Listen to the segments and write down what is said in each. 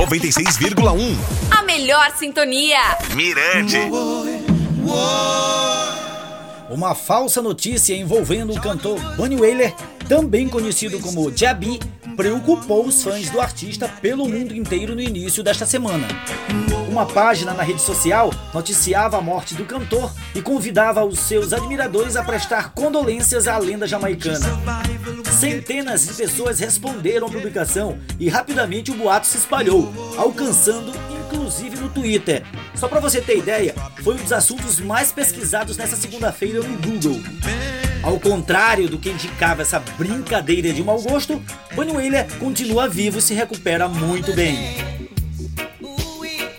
96,1. A melhor sintonia. Mirante. Uma falsa notícia envolvendo o cantor Bunny Wailer, também conhecido como Jabi, preocupou os fãs do artista pelo mundo inteiro no início desta semana. Uma página na rede social noticiava a morte do cantor e convidava os seus admiradores a prestar condolências à lenda jamaicana. Centenas de pessoas responderam à publicação e rapidamente o boato se espalhou, alcançando inclusive no Twitter. Só para você ter ideia, foi um dos assuntos mais pesquisados nessa segunda-feira no Google. Ao contrário do que indicava essa brincadeira de mau gosto, Bunny Wailer continua vivo e se recupera muito bem.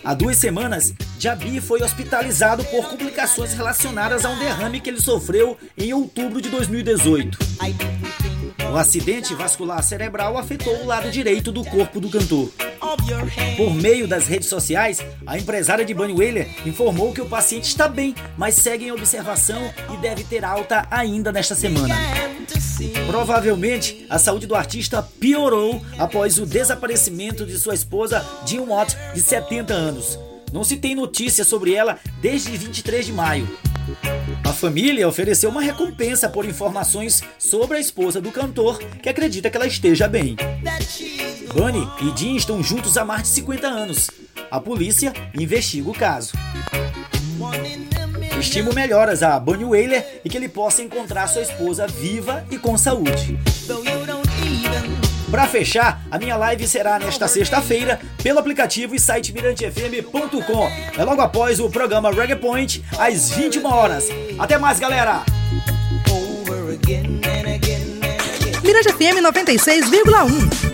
Há duas semanas, Jabi foi hospitalizado por complicações relacionadas a um derrame que ele sofreu em outubro de 2018. O acidente vascular cerebral afetou o lado direito do corpo do cantor. Por meio das redes sociais, a empresária de Bunny Wailer informou que o paciente está bem, mas segue em observação e deve ter alta ainda nesta semana. Provavelmente, a saúde do artista piorou após o desaparecimento de sua esposa Jean Watt, de 70 anos. Não se tem notícia sobre ela desde 23 de maio. A família ofereceu uma recompensa por informações sobre a esposa do cantor, que acredita que ela esteja bem. Bunny e Jean estão juntos há mais de 50 anos. A polícia investiga o caso. Estimo melhoras a Bunny Wailer e que ele possa encontrar sua esposa viva e com saúde. Para fechar, a minha live será nesta sexta-feira pelo aplicativo e site mirantefm.com. É logo após o programa Reggae Point, às 21 horas. Até mais, galera! Mirante FM 96,1.